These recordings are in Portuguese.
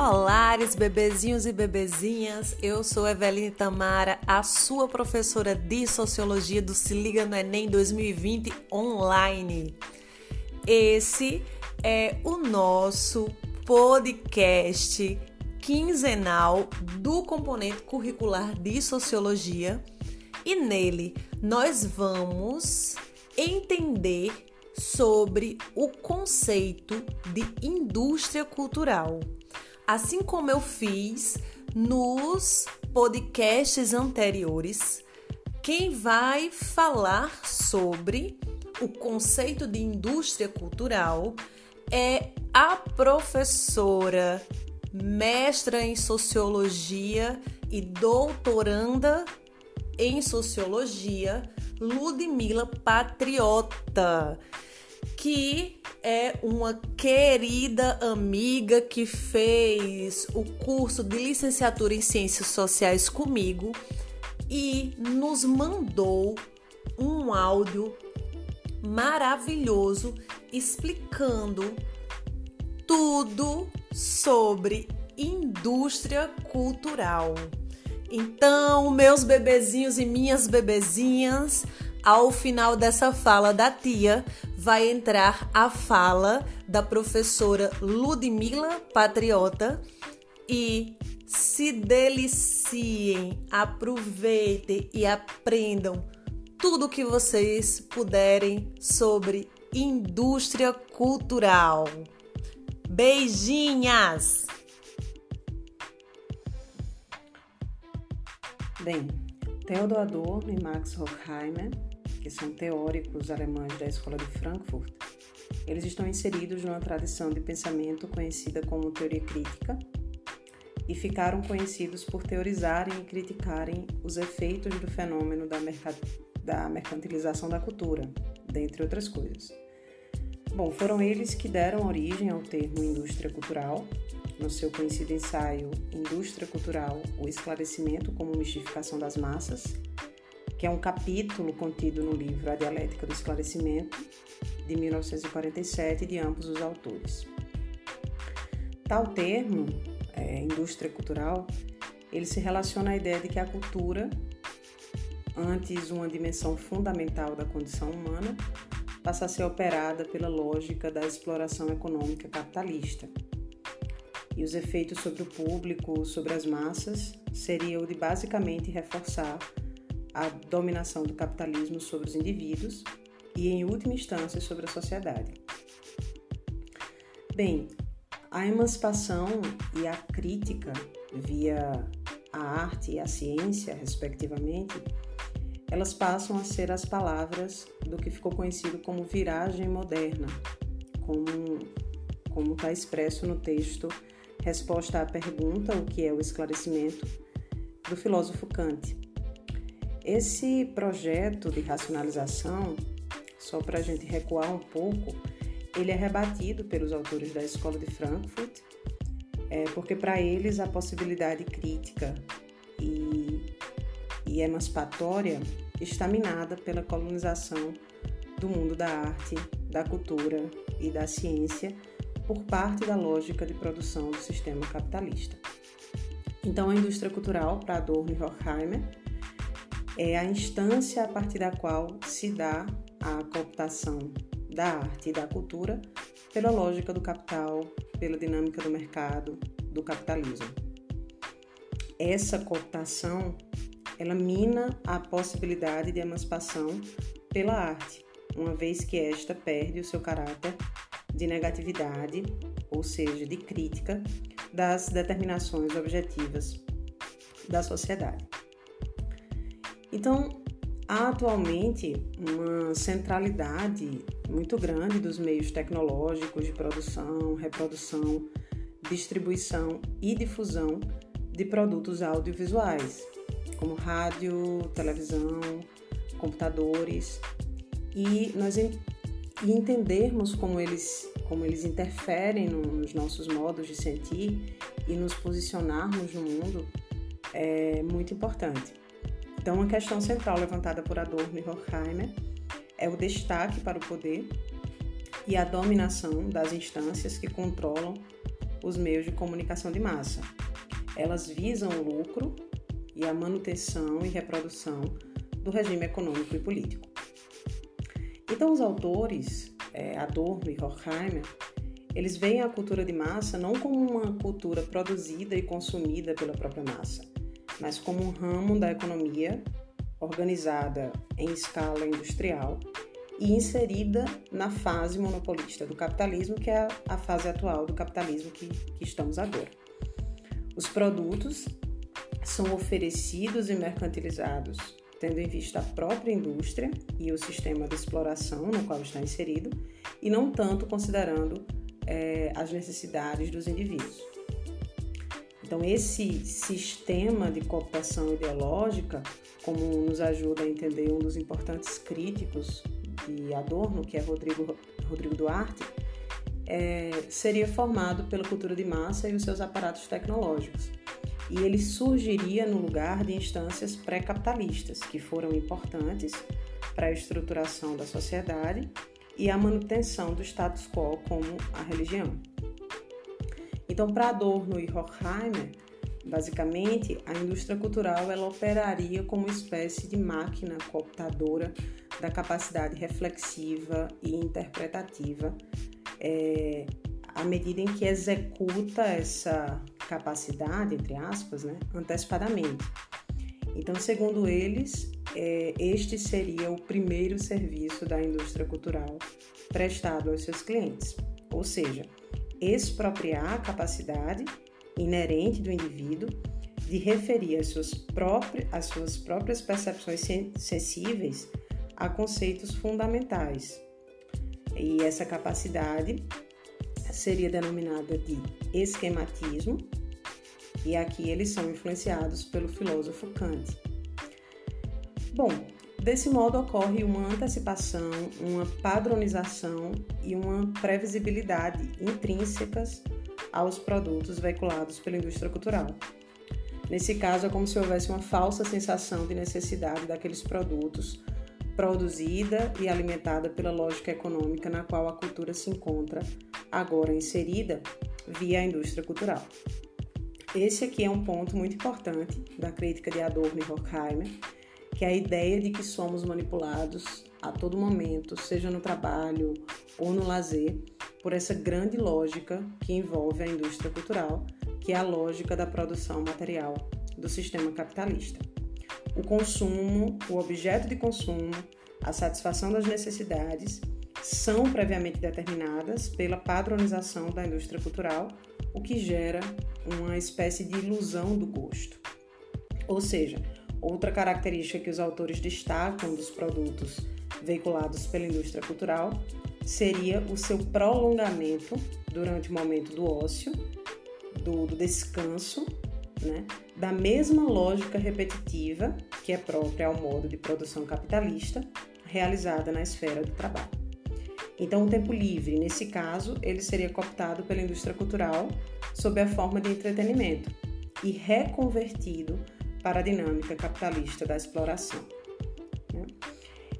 Olares, bebezinhos e bebezinhas, eu sou Eveline Tamara, a sua professora de Sociologia do Se Liga no Enem 2020 online. Esse é o nosso podcast quinzenal do componente curricular de Sociologia e nele nós vamos entender sobre o conceito de indústria cultural. Assim como eu fiz nos podcasts anteriores, quem vai falar sobre o conceito de indústria cultural é a professora, mestra em sociologia e doutoranda em sociologia, Ludmila Patriota que é uma querida amiga que fez o curso de licenciatura em Ciências Sociais comigo e nos mandou um áudio maravilhoso explicando tudo sobre indústria cultural. Então, meus bebezinhos e minhas bebezinhas, ao final dessa fala da tia, vai entrar a fala da professora Ludmila Patriota e se deliciem, aproveitem e aprendam tudo que vocês puderem sobre indústria cultural. Beijinhas! Bem, Theodor Adorno e Max Horkheimer que são teóricos alemães da Escola de Frankfurt, eles estão inseridos numa tradição de pensamento conhecida como teoria crítica e ficaram conhecidos por teorizarem e criticarem os efeitos do fenômeno da, da mercantilização da cultura, dentre outras coisas. Bom, foram eles que deram origem ao termo indústria cultural, no seu conhecido ensaio Indústria Cultural: O Esclarecimento como Mistificação das Massas, que é um capítulo contido no livro A Dialética do Esclarecimento, de 1947, de ambos os autores. Tal termo, é, indústria cultural, ele se relaciona à ideia de que a cultura, antes uma dimensão fundamental da condição humana, passa a ser operada pela lógica da exploração econômica capitalista. E os efeitos sobre o público, sobre as massas, seriam de basicamente reforçar a dominação do capitalismo sobre os indivíduos e, em última instância, sobre a sociedade. Bem, a emancipação e a crítica via a arte e a ciência, respectivamente, elas passam a ser as palavras do que ficou conhecido como viragem moderna, como está expresso no texto Resposta à pergunta O que é o esclarecimento, do filósofo Kant. Esse projeto de racionalização, só para a gente recuar um pouco, ele é rebatido pelos autores da Escola de Frankfurt, é, porque para eles a possibilidade crítica e, e emancipatória está minada pela colonização do mundo da arte, da cultura e da ciência por parte da lógica de produção do sistema capitalista. Então, a indústria cultural, para Adorno e Horkheimer, é a instância a partir da qual se dá a cooptação da arte e da cultura pela lógica do capital, pela dinâmica do mercado, do capitalismo. Essa cooptação ela mina a possibilidade de emancipação pela arte, uma vez que esta perde o seu caráter de negatividade, ou seja, de crítica das determinações objetivas da sociedade. Então, há atualmente uma centralidade muito grande dos meios tecnológicos de produção, reprodução, distribuição e difusão de produtos audiovisuais, como rádio, televisão, computadores, e nós e entendermos como eles, como eles interferem nos nossos modos de sentir e nos posicionarmos no mundo é muito importante. Então, uma questão central levantada por Adorno e Horkheimer é o destaque para o poder e a dominação das instâncias que controlam os meios de comunicação de massa. Elas visam o lucro e a manutenção e reprodução do regime econômico e político. Então, os autores, é, Adorno e Horkheimer, eles veem a cultura de massa não como uma cultura produzida e consumida pela própria massa, mas como um ramo da economia organizada em escala industrial e inserida na fase monopolista do capitalismo, que é a fase atual do capitalismo que, que estamos agora. Os produtos são oferecidos e mercantilizados tendo em vista a própria indústria e o sistema de exploração no qual está inserido, e não tanto considerando é, as necessidades dos indivíduos. Então, esse sistema de cooptação ideológica, como nos ajuda a entender um dos importantes críticos de Adorno, que é Rodrigo, Rodrigo Duarte, é, seria formado pela cultura de massa e os seus aparatos tecnológicos. E ele surgiria no lugar de instâncias pré-capitalistas, que foram importantes para a estruturação da sociedade e a manutenção do status quo como a religião. Então, para Adorno e Horkheimer, basicamente, a indústria cultural ela operaria como uma espécie de máquina cooptadora da capacidade reflexiva e interpretativa é, à medida em que executa essa capacidade, entre aspas, né, antecipadamente. Então, segundo eles, é, este seria o primeiro serviço da indústria cultural prestado aos seus clientes, ou seja, expropriar a capacidade inerente do indivíduo de referir as suas próprias, as suas próprias percepções sensíveis a conceitos fundamentais. E essa capacidade seria denominada de esquematismo, e aqui eles são influenciados pelo filósofo Kant. Bom, desse modo ocorre uma antecipação, uma padronização e uma previsibilidade intrínsecas aos produtos veiculados pela indústria cultural. Nesse caso, é como se houvesse uma falsa sensação de necessidade daqueles produtos produzida e alimentada pela lógica econômica na qual a cultura se encontra agora inserida via a indústria cultural. Esse aqui é um ponto muito importante da crítica de Adorno e Horkheimer, que é a ideia de que somos manipulados a todo momento, seja no trabalho ou no lazer, por essa grande lógica que envolve a indústria cultural, que é a lógica da produção material do sistema capitalista. O consumo, o objeto de consumo, a satisfação das necessidades são previamente determinadas pela padronização da indústria cultural, o que gera uma espécie de ilusão do gosto. Ou seja, outra característica que os autores destacam dos produtos veiculados pela indústria cultural seria o seu prolongamento durante o momento do ócio, do, do descanso, né? da mesma lógica repetitiva que é própria ao modo de produção capitalista realizada na esfera do trabalho. Então, o tempo livre, nesse caso, ele seria cooptado pela indústria cultural sob a forma de entretenimento e reconvertido para a dinâmica capitalista da exploração. Né?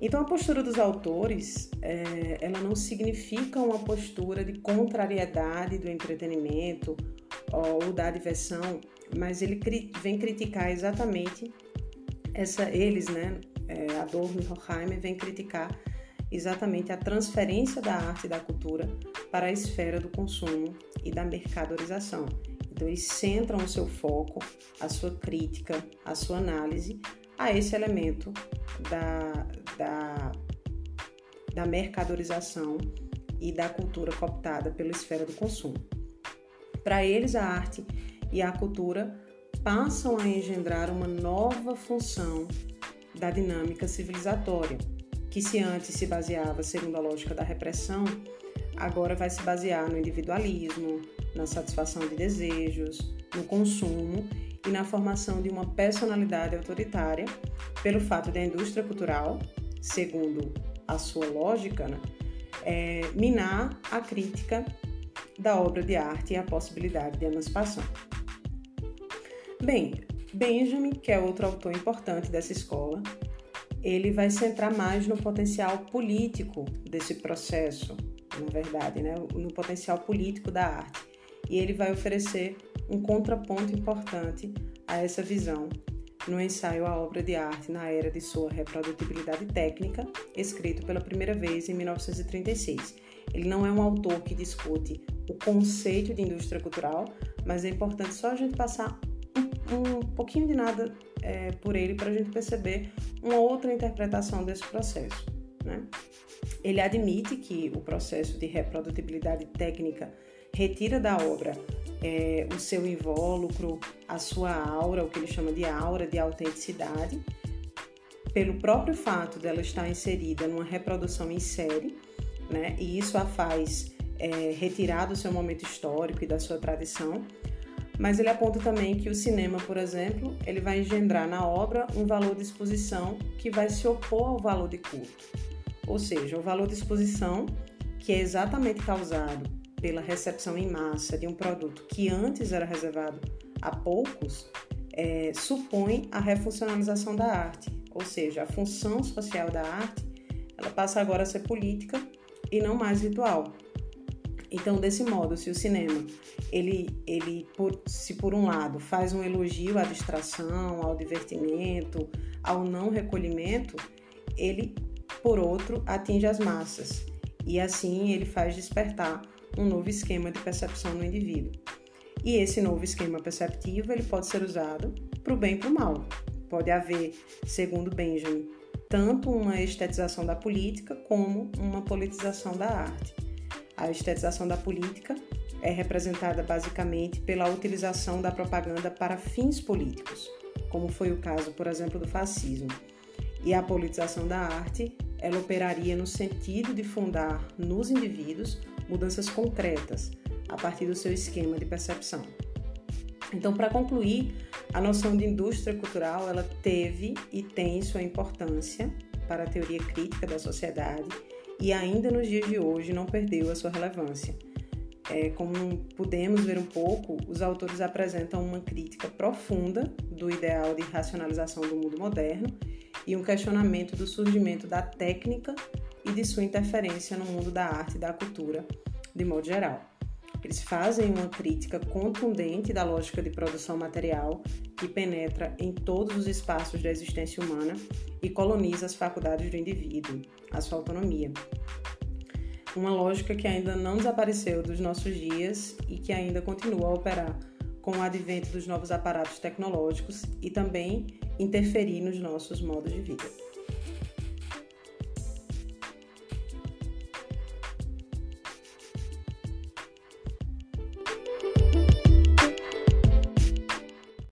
Então, a postura dos autores, é, ela não significa uma postura de contrariedade do entretenimento ou da diversão, mas ele vem criticar exatamente essa, eles, né, é, Adorno e Horkheimer, vem criticar exatamente a transferência da arte e da cultura para a esfera do consumo e da mercadorização. Então, eles centram o seu foco, a sua crítica, a sua análise a esse elemento da, da, da mercadorização e da cultura cooptada pela esfera do consumo. Para eles, a arte e a cultura passam a engendrar uma nova função da dinâmica civilizatória, que se antes se baseava segundo a lógica da repressão, agora vai se basear no individualismo, na satisfação de desejos, no consumo e na formação de uma personalidade autoritária, pelo fato da indústria cultural, segundo a sua lógica, né, é, minar a crítica da obra de arte e a possibilidade de emancipação. Bem, Benjamin, que é outro autor importante dessa escola, ele vai centrar mais no potencial político desse processo, na verdade, né? no potencial político da arte. e ele vai oferecer um contraponto importante a essa visão no ensaio A Obra de Arte na Era de Sua Reprodutibilidade Técnica, escrito pela primeira vez em 1936. Ele não é um autor que discute o conceito de indústria cultural, mas é importante só a gente passar um, um pouquinho de nada é, por ele para a gente perceber uma outra interpretação desse processo. Né? Ele admite que o processo de reprodutibilidade técnica retira da obra é, o seu invólucro, a sua aura, o que ele chama de aura de autenticidade, pelo próprio fato dela estar inserida numa reprodução em série, né? E isso a faz é, retirar do seu momento histórico e da sua tradição. Mas ele aponta também que o cinema, por exemplo, ele vai engendrar na obra um valor de exposição que vai se opor ao valor de culto. Ou seja, o valor de exposição, que é exatamente causado pela recepção em massa de um produto que antes era reservado a poucos, é, supõe a refuncionalização da arte, ou seja, a função social da arte, ela passa agora a ser política e não mais ritual. Então, desse modo, se o cinema, ele, ele por, se por um lado faz um elogio à distração, ao divertimento, ao não recolhimento, ele, por outro, atinge as massas e assim ele faz despertar um novo esquema de percepção no indivíduo. E esse novo esquema perceptivo ele pode ser usado para o bem e para o mal. Pode haver, segundo Benjamin, tanto uma estetização da política como uma politização da arte. A estetização da política é representada basicamente pela utilização da propaganda para fins políticos, como foi o caso, por exemplo, do fascismo. E a politização da arte, ela operaria no sentido de fundar nos indivíduos mudanças concretas a partir do seu esquema de percepção. Então, para concluir, a noção de indústria cultural ela teve e tem sua importância para a teoria crítica da sociedade e ainda nos dias de hoje não perdeu a sua relevância. É, como podemos ver um pouco, os autores apresentam uma crítica profunda do ideal de racionalização do mundo moderno e um questionamento do surgimento da técnica e de sua interferência no mundo da arte e da cultura, de modo geral. Eles fazem uma crítica contundente da lógica de produção material que penetra em todos os espaços da existência humana e coloniza as faculdades do indivíduo, a sua autonomia. Uma lógica que ainda não desapareceu dos nossos dias e que ainda continua a operar com o advento dos novos aparatos tecnológicos e também interferir nos nossos modos de vida.